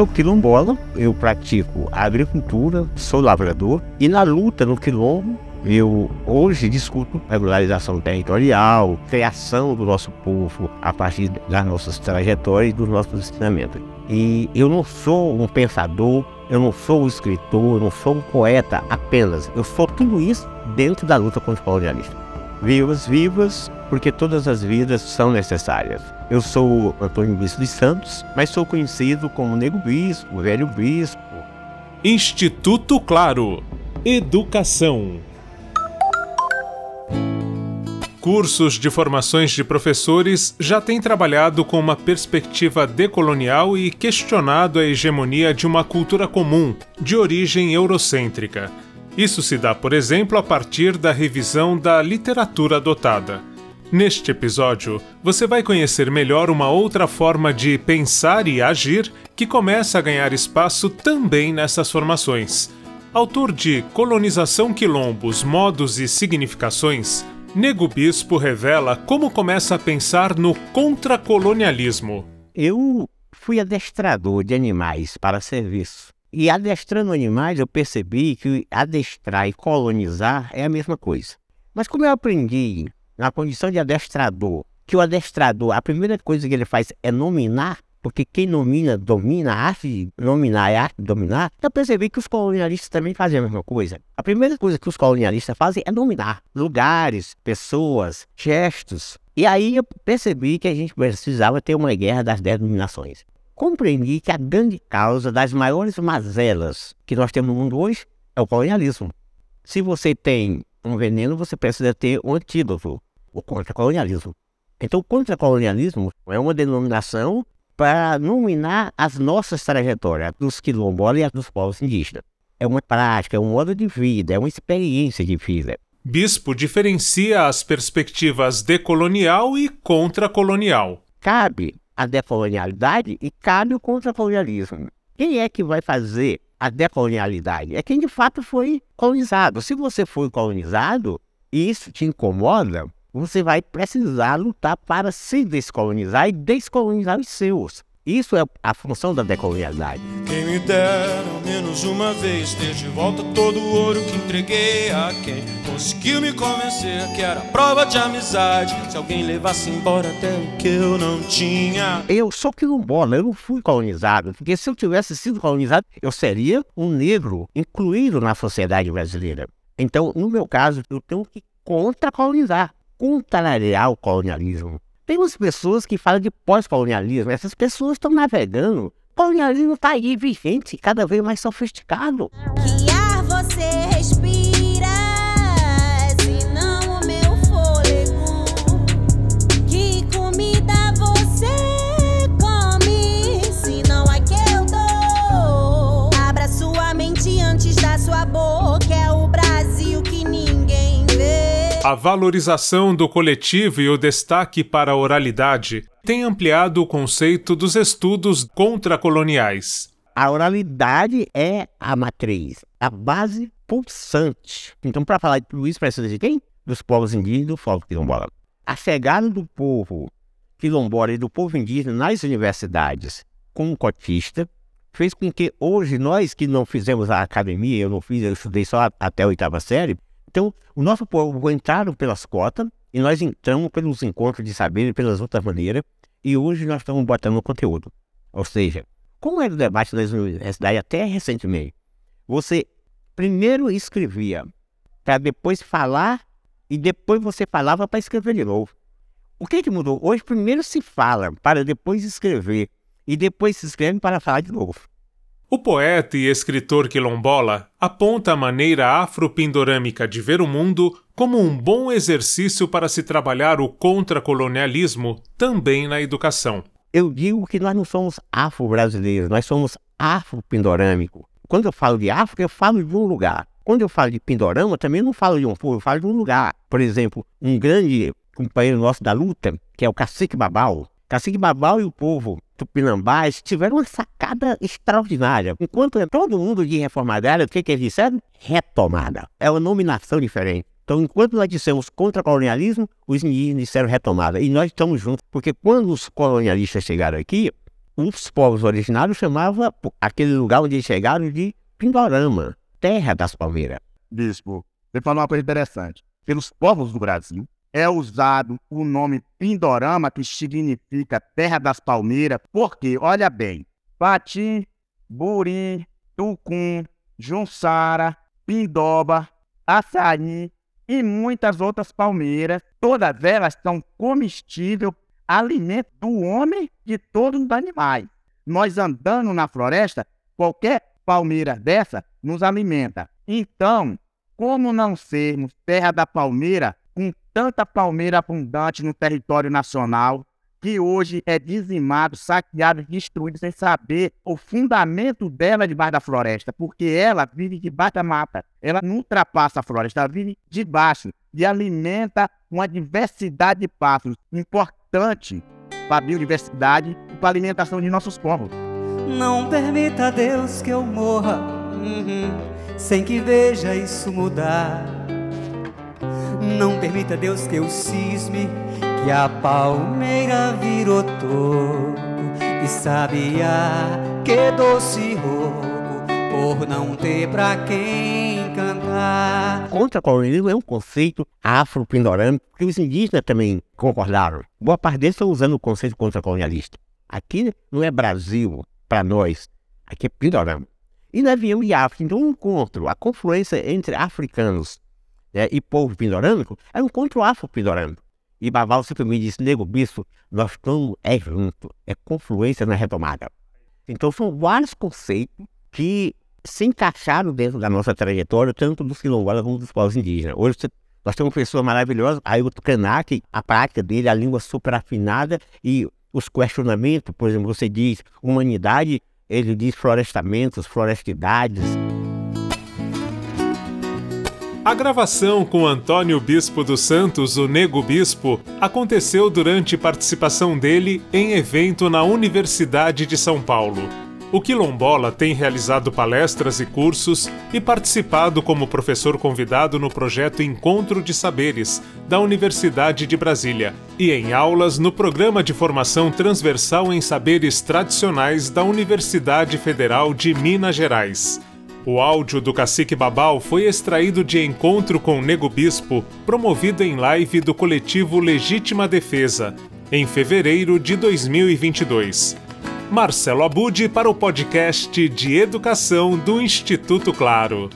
sou quilombola, eu pratico agricultura, sou lavrador e na luta no quilombo eu hoje discuto regularização territorial, criação do nosso povo a partir das nossas trajetórias e dos nossos ensinamentos. E eu não sou um pensador, eu não sou um escritor, eu não sou um poeta apenas. Eu sou tudo isso dentro da luta contra o colonialismo. Vivas, vivas, porque todas as vidas são necessárias. Eu sou Antônio Bispo de Santos, mas sou conhecido como Nego Bispo, Velho Bispo. Instituto Claro. Educação. Cursos de formações de professores já têm trabalhado com uma perspectiva decolonial e questionado a hegemonia de uma cultura comum, de origem eurocêntrica. Isso se dá, por exemplo, a partir da revisão da literatura adotada. Neste episódio, você vai conhecer melhor uma outra forma de pensar e agir que começa a ganhar espaço também nessas formações. Autor de Colonização Quilombos, Modos e Significações, Nego Bispo revela como começa a pensar no contracolonialismo. Eu fui adestrador de animais para serviço. E adestrando animais, eu percebi que adestrar e colonizar é a mesma coisa. Mas como eu aprendi na condição de adestrador, que o adestrador, a primeira coisa que ele faz é nominar, porque quem nomina, domina, a arte de nominar é a arte de dominar, eu percebi que os colonialistas também fazem a mesma coisa. A primeira coisa que os colonialistas fazem é dominar lugares, pessoas, gestos. E aí eu percebi que a gente precisava ter uma guerra das denominações. Compreendi que a grande causa das maiores mazelas que nós temos no mundo hoje é o colonialismo. Se você tem um veneno, você precisa ter um antídoto, o contra-colonialismo. Então, o contra-colonialismo é uma denominação para nominar as nossas trajetórias dos quilombolas e dos povos indígenas. É uma prática, é um modo de vida, é uma experiência de vida. Bispo diferencia as perspectivas decolonial e contracolonial. Cabe a decolonialidade e cabe o contracolonialismo. Quem é que vai fazer a decolonialidade? É quem de fato foi colonizado. Se você foi colonizado e isso te incomoda, você vai precisar lutar para se descolonizar e descolonizar os seus. Isso é a função da decolonialidade. Quem me dera menos uma vez ter de volta todo o ouro que entreguei a quem conseguiu me convencer que era prova de amizade. Se alguém levasse embora até o que eu não tinha. Eu sou quilombola, eu não fui colonizado, porque se eu tivesse sido colonizado, eu seria um negro incluído na sociedade brasileira. Então, no meu caso, eu tenho que contra-colonizar contrariar o colonialismo. Tem umas pessoas que falam de pós-colonialismo, essas pessoas estão navegando. O colonialismo está aí vigente, cada vez mais sofisticado. Que ar você A valorização do coletivo e o destaque para a oralidade têm ampliado o conceito dos estudos contracoloniais. A oralidade é a matriz, a base pulsante. Então, para falar de tudo isso, precisa de quem? Dos povos indígenas e do povo quilombola. A chegada do povo quilombola e do povo indígena nas universidades como cotista fez com que hoje nós que não fizemos a academia, eu não fiz, eu estudei só até a oitava série, então o nosso povo entraram pelas cotas e nós entramos pelos encontros de saber e pelas outras maneiras e hoje nós estamos botando o conteúdo. Ou seja, como era o debate das universidades até recentemente, você primeiro escrevia para depois falar e depois você falava para escrever de novo. O que, que mudou? Hoje primeiro se fala para depois escrever e depois se escreve para falar de novo. O poeta e escritor quilombola aponta a maneira afropindorâmica de ver o mundo como um bom exercício para se trabalhar o contracolonialismo também na educação. Eu digo que nós não somos afro-brasileiros, nós somos afro-pindorâmico. Quando eu falo de África, eu falo de um lugar. Quando eu falo de Pindorama, eu também não falo de um povo, eu falo de um lugar. Por exemplo, um grande companheiro nosso da luta, que é o Cacique Babau. Cacique Babau e o povo tupinambás tiveram uma sacada extraordinária. Enquanto todo mundo de reformada, o que, que eles disseram? Retomada. É uma nominação diferente. Então, enquanto nós dissemos contra-colonialismo, os indígenas disseram retomada. E nós estamos juntos, porque quando os colonialistas chegaram aqui, os povos originários chamavam aquele lugar onde eles chegaram de Pindorama, terra das palmeiras. Bispo, você falou uma coisa interessante. Pelos povos do Brasil, é usado o nome Pindorama, que significa terra das palmeiras, porque, olha bem, Pati, Buri, Tucum, Junsara, Pindoba, Açaí e muitas outras palmeiras, todas elas são comestíveis, alimento do homem e de todos os animais. Nós andando na floresta, qualquer palmeira dessa nos alimenta. Então, como não sermos terra da palmeira, tanta palmeira abundante no território nacional, que hoje é dizimado, saqueado, destruído, sem saber o fundamento dela debaixo da floresta, porque ela vive debaixo da mata. Ela não ultrapassa a floresta, ela vive debaixo e alimenta uma diversidade de pássaros importante para a biodiversidade e para a alimentação de nossos povos. Não permita, Deus, que eu morra uhum, sem que veja isso mudar. Não permita, Deus, que eu cisme que a palmeira virou toco e sabia que doce rouco por não ter pra quem cantar. Contra-colonialismo é um conceito afro-pindorâmico que os indígenas também concordaram. Boa parte deles estão usando o conceito contra-colonialista. Aqui não é Brasil para nós, aqui é pindorama. E nós viemos de África, então um encontro, a confluência entre africanos né, e povo pindorâmico é um encontro afro-pindorâmico. E Baval sempre me disse, nego bispo, nós estamos é junto, é confluência na retomada. Então são vários conceitos que se encaixaram dentro da nossa trajetória, tanto dos quilombolas como dos povos indígenas. Hoje nós temos pessoas maravilhosas, o Tucanac, a prática dele, a língua super afinada e os questionamentos, por exemplo, você diz humanidade, ele diz florestamentos, florestidades. A gravação com Antônio Bispo dos Santos, o Nego Bispo, aconteceu durante participação dele em evento na Universidade de São Paulo. O Quilombola tem realizado palestras e cursos e participado como professor convidado no projeto Encontro de Saberes, da Universidade de Brasília, e em aulas no Programa de Formação Transversal em Saberes Tradicionais da Universidade Federal de Minas Gerais. O áudio do Cacique Babal foi extraído de encontro com Nego Bispo, promovido em live do coletivo Legítima Defesa, em fevereiro de 2022. Marcelo Abude para o podcast de Educação do Instituto Claro.